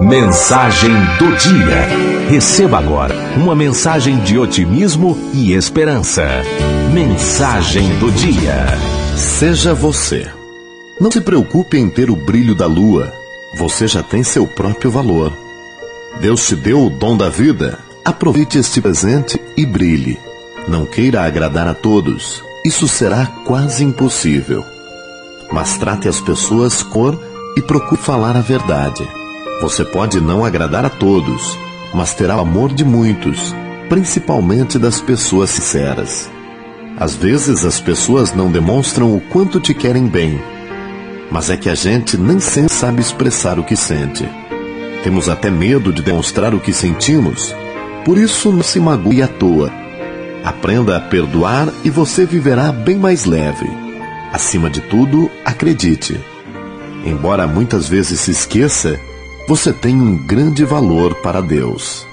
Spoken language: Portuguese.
Mensagem do dia. Receba agora uma mensagem de otimismo e esperança. Mensagem do dia. Seja você. Não se preocupe em ter o brilho da lua. Você já tem seu próprio valor. Deus te deu o dom da vida. Aproveite este presente e brilhe. Não queira agradar a todos. Isso será quase impossível. Mas trate as pessoas com e procure falar a verdade. Você pode não agradar a todos, mas terá o amor de muitos, principalmente das pessoas sinceras. Às vezes as pessoas não demonstram o quanto te querem bem, mas é que a gente nem sempre sabe expressar o que sente. Temos até medo de demonstrar o que sentimos, por isso não se magoe à toa. Aprenda a perdoar e você viverá bem mais leve. Acima de tudo, acredite. Embora muitas vezes se esqueça, você tem um grande valor para Deus.